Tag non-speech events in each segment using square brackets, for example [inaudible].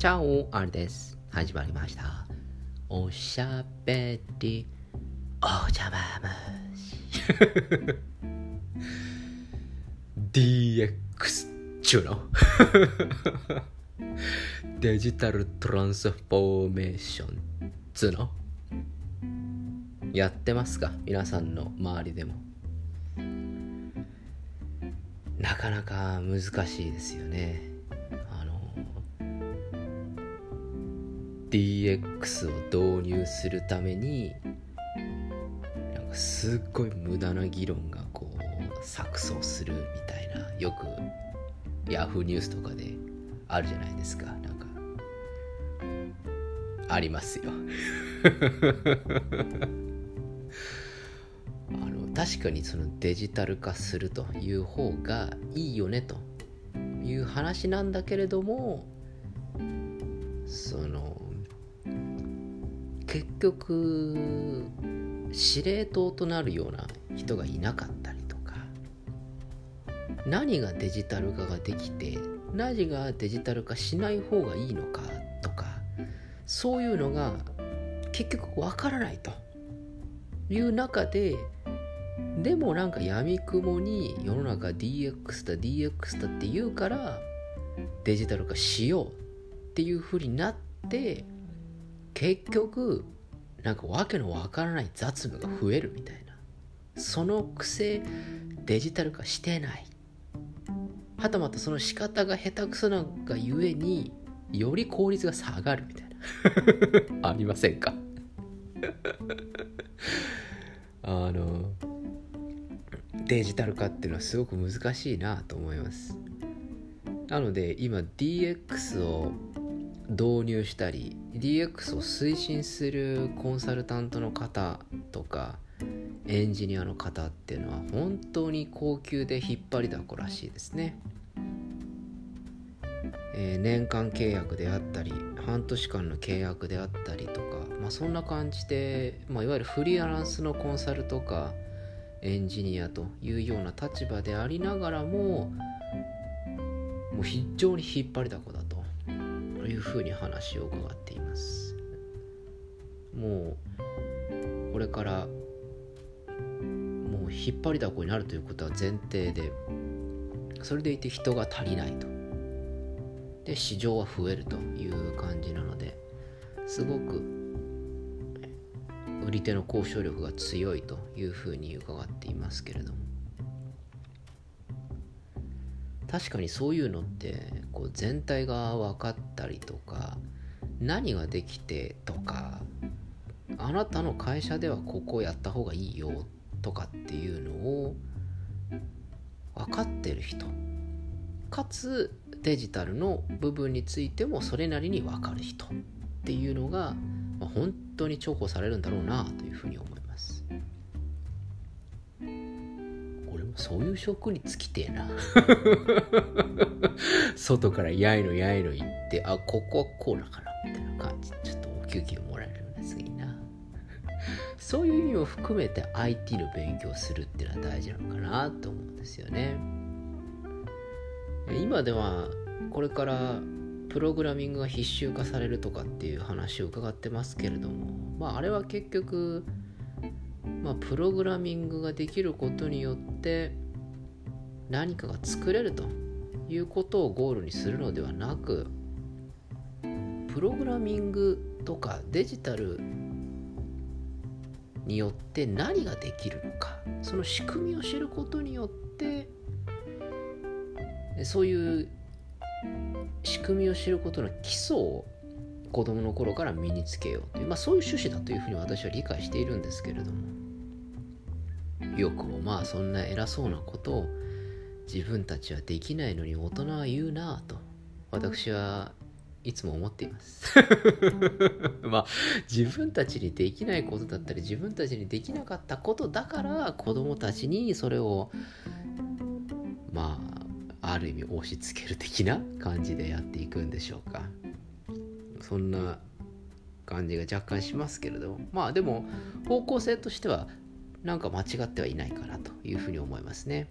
チャオあれです。始まりました。おしゃべり。お邪魔虫 DX 中の。デジタルトランスフォーメーションつの。やってますか？皆さんの周りでも。なかなか難しいですよね。DX を導入するためになんかすっごい無駄な議論がこう錯綜するみたいなよく Yahoo! ニュースとかであるじゃないですか。なんかありますよ。[laughs] あの確かにそのデジタル化するという方がいいよねという話なんだけれどもその結局司令塔となるような人がいなかったりとか何がデジタル化ができて何がデジタル化しない方がいいのかとかそういうのが結局わからないと。いう中ででもなんか闇雲に世の中 DX だ DX だって言うからデジタル化しようっていうふうになって結局なんかわけのわからない雑務が増えるみたいな。そのくせデジタル化してない。はたまたその仕方が下手くそながゆえにより効率が下がるみたいな。[laughs] ありませんか？[laughs] あのデジタル化っていうのはすごく難しいなと思います。なので今 DX を導入したり DX を推進するコンサルタントの方とかエンジニアの方っていうのは本当に高級で引っ張りだこらしいですね、えー、年間契約であったり半年間の契約であったりとか、まあ、そんな感じで、まあ、いわゆるフリーランスのコンサルとかエンジニアというような立場でありながらももう非常に引っ張りだこだいうふうに話を伺っています。もうこれからもう引っ張りだこになるということは前提でそれでいて人が足りないと。で市場は増えるという感じなのですごく売り手の交渉力が強いというふうに伺っていますけれども。確かにそういうのってこう全体が分かったりとか何ができてとかあなたの会社ではここをやった方がいいよとかっていうのを分かってる人かつデジタルの部分についてもそれなりに分かる人っていうのが、本当に重宝されるんだろうなというふうに思います。そういう職に就きてえな。[laughs] 外からやいのやいの言ってあここはこうだからみたいな感じ。ちょっとお給料もらえるんですいいな。そういう意味を含めて IT の勉強するっていうのは大事なのかなと思うんですよね。今ではこれからプログラミングが必修化されるとかっていう話を伺ってますけれどもまああれは結局まあプログラミングができることによって何かが作れるということをゴールにするのではなくプログラミングとかデジタルによって何ができるのかその仕組みを知ることによってそういう仕組みを知ることの基礎を子供の頃から身につけようという、まあ、そういう趣旨だというふうに私は理解しているんですけれどもよくもまあそんな偉そうなことを自分たちはできないのに大人は言うなぁと私はいつも思っています。[laughs] まあ自分たちにできないことだったり自分たちにできなかったことだから子供たちにそれをまあある意味押し付ける的な感じでやっていくんでしょうかそんな感じが若干しますけれどまあでも方向性としてはなんか間違ってはいないかなというふうに思いますね。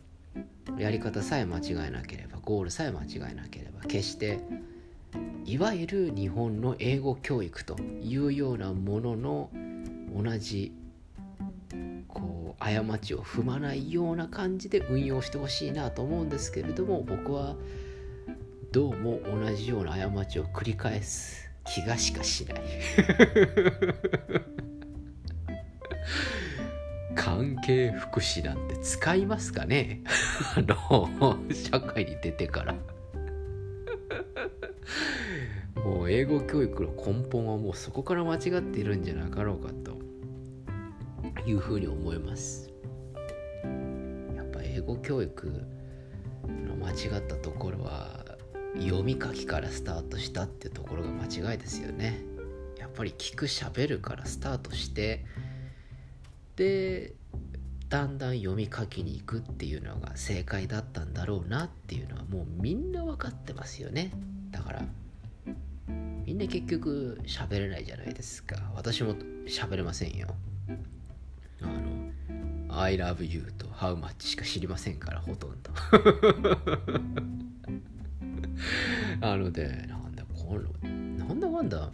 やり方さえ間違えなければゴールさえ間違えなければ決していわゆる日本の英語教育というようなものの同じこう過ちを踏まないような感じで運用してほしいなと思うんですけれども僕はどうも同じような過ちを繰り返す気がしかしない。[laughs] 関係福祉なんて使いますかね？[laughs] あの社会に出てから。もう英語教育の根本はもうそこから間違っているんじゃなかろうかと。いうふうに思います。やっぱ英語教育の間違ったところは読み書きからスタートしたってところが間違いですよね。やっぱり聞くしゃべるからスタートしてでだんだん読み書きに行くっていうのが正解だったんだろうなっていうのはもうみんな分かってますよね。だからみんな結局喋れないじゃないですか。私も喋れませんよ。あの I love you と How much しか知りませんからほとんど。[laughs] なのでなんだこのなんだかんだ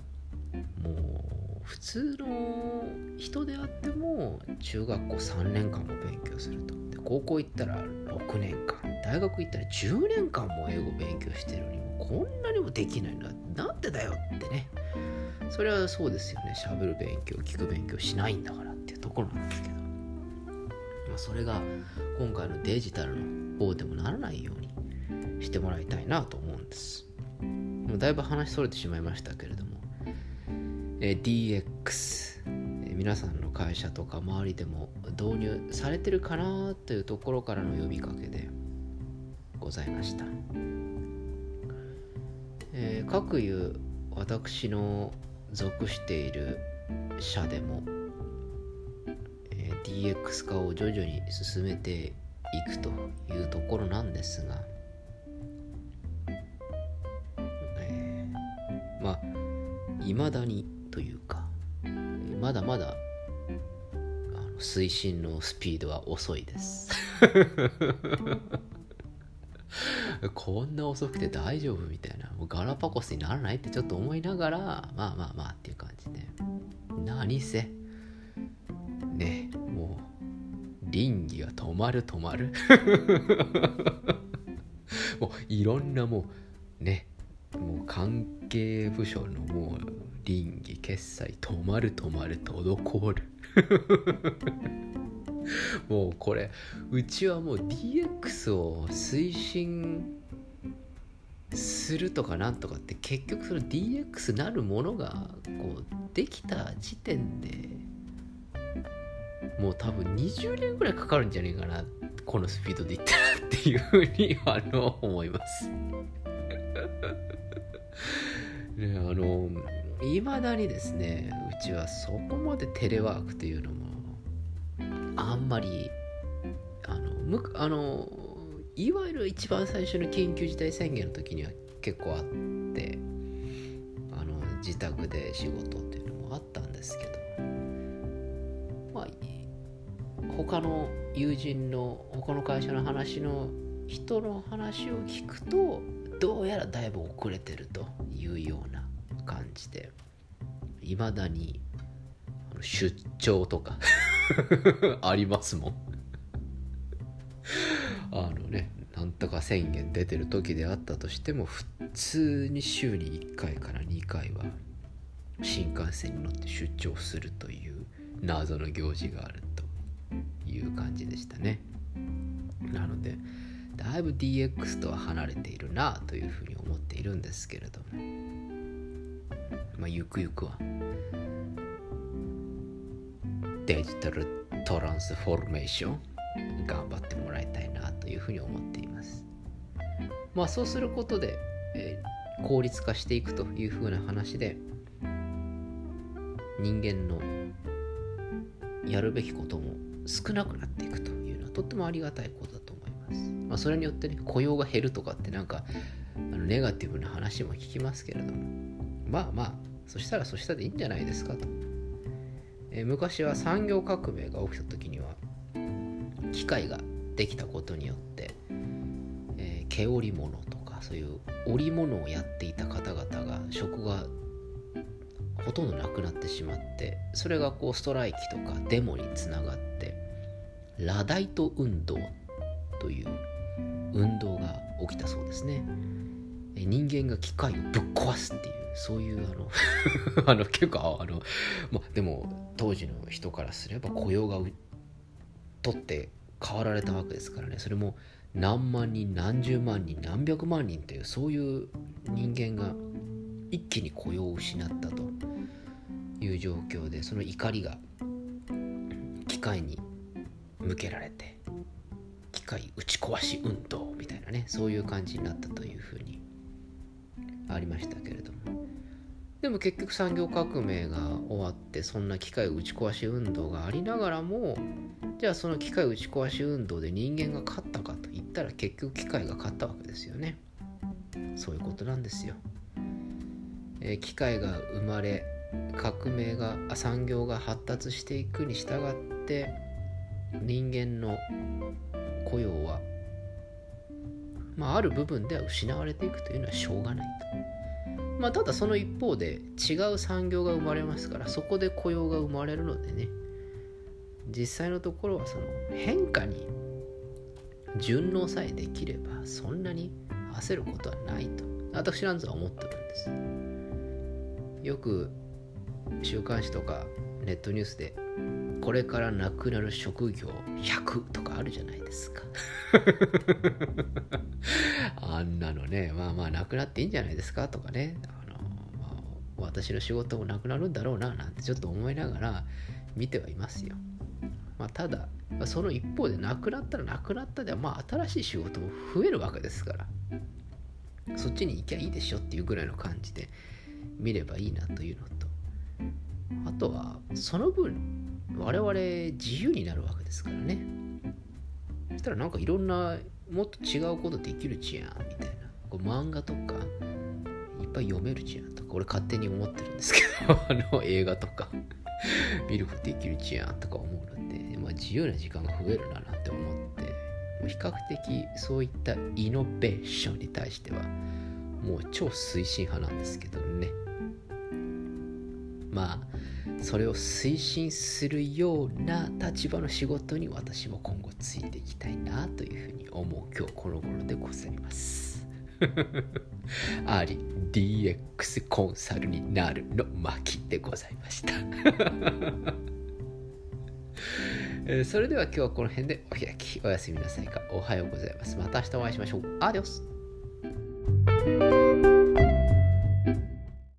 もう普通の人であっても中学校3年間も勉強すると。で高校行ったら6年間。大学行ったら10年間も英語勉強してるのにもこんなにもできないのはなんでだよってね。それはそうですよね。喋る勉強聞く勉強しないんだからっていうところなんですけど、まあ、それが今回のデジタルの方でもならないようにしてもらいたいなと思うんです。もうだいぶ話それてしまいましたけれども、え DX、え皆さんの会社とか周りでも導入されてるかなというところからの呼びかけでございました、えー、各いう私の属している社でも、えー、DX 化を徐々に進めていくというところなんですがまあ未だにというかまだまだ推進のスピードは遅いです。[laughs] こんな遅くて大丈夫みたいなもうガラパゴスにならないってちょっと思いながらまあまあまあっていう感じで。何せねもう倫理が止まる止まる。[laughs] もういろんなもうねもう関係部署のもう倫理決済止まる止まる滞る。[laughs] もうこれうちはもう DX を推進するとかなんとかって結局その DX なるものがこうできた時点でもう多分20年ぐらいかかるんじゃねえかなこのスピードでいったらっていうふうにあの思います。[laughs] ね、あのいまだにですねうちはそこまでテレワークというのもあんまりあのむあのいわゆる一番最初の緊急事態宣言の時には結構あってあの自宅で仕事っていうのもあったんですけどまあ他の友人の他の会社の話の人の話を聞くとどうやらだいぶ遅れてるというような感じでいまだに出張とか [laughs] ありますもん。あのねなんとか宣言出てる時であったとしても普通に週に1回から2回は新幹線に乗って出張するという謎の行事があるという感じでしたね。なのでだいぶ DX とは離れているなというふうに思っているんですけれども。まあゆくゆくは。デジタルトランスフォーメーション頑張ってもらいたいなというふうに思っています。まあそうすることで、えー、効率化していくというふうな話で人間のやるべきことも少なくなっていくというのはとってもありがたいことだます。まあ、それによってね雇用が減るとかってなんかあのネガティブな話も聞きますけれどもまあまあそしたらそしたでいいんじゃないですかと。えー、昔は産業革命が起きた時には機械ができたことによって、えー、毛織物とかそういう織物をやっていた方々が職がほとんどなくなってしまってそれがこうストライキとかデモにつながってラダイト運動運動が起きたそうですね。人間が機械をぶっ壊すっていうそういうあの [laughs] あの結構あのまあでも当時の人からすれば雇用が取って変わられたわけですからね。それも何万人何十万人何百万人というそういう人間が一気に雇用を失ったという状況でその怒りが機械に向けられて械打ち壊し運動みたいなねそういう感じになったというふうにありましたけれども。でも結局産業革命が終わってそんな機械打ち壊し運動がありながらもじゃあその機械打ち壊し運動で人間が勝ったかと言ったら結局機械が勝ったわけですよね。そういうことなんですよ、えー、機械が生まれ革命が産業が発達していくに従って人間の雇用はまあ、ある部分では失われていくというのはしょうがないと。まあ、ただその一方で違う産業が生まれますからそこで雇用が生まれるのでね実際のところはその変化に順応さえできればそんなに焦ることはないと私なんぞは思ってるんですよく週刊誌とかネットニュースでこれからなくなる職業100とかあるじゃないですか。[laughs] あんなのねまあまあなくなっていいんじゃないですかとかね。あの、まあ、私の仕事もなくなるんだろうななんてちょっと思いながら見てはいますよ、まあ、ただその一方でなくなったらなくなったではまあ新しい仕事も増えるわけですから。そっちに行きゃいいでしょっていうぐらいの感じで見ればいいなというのと。あとはその分我々自由になるわけですからね。そしたらなんかいろんなもっと違うことできるじゃんみたいな。こう漫画とかいっぱい読めるじゃんとか。俺勝手に思ってるんですけど。[laughs] あの映画とか。見ることできるじゃんとか思うので、まあ、自由な時間が増えるななんて思って。比較的そういったイノベーションに対してはもう超推進派なんですけどね。まあそれを推進するような立場の仕事に私も今後ついていきたいなというふうに思う今日この頃でございます。あり DX コンサルになるの巻でございました。[laughs] えそれでは今日はこの辺でお開き。おやすみなさいか。おはようございます。また明日お会いしましょう。アディオス。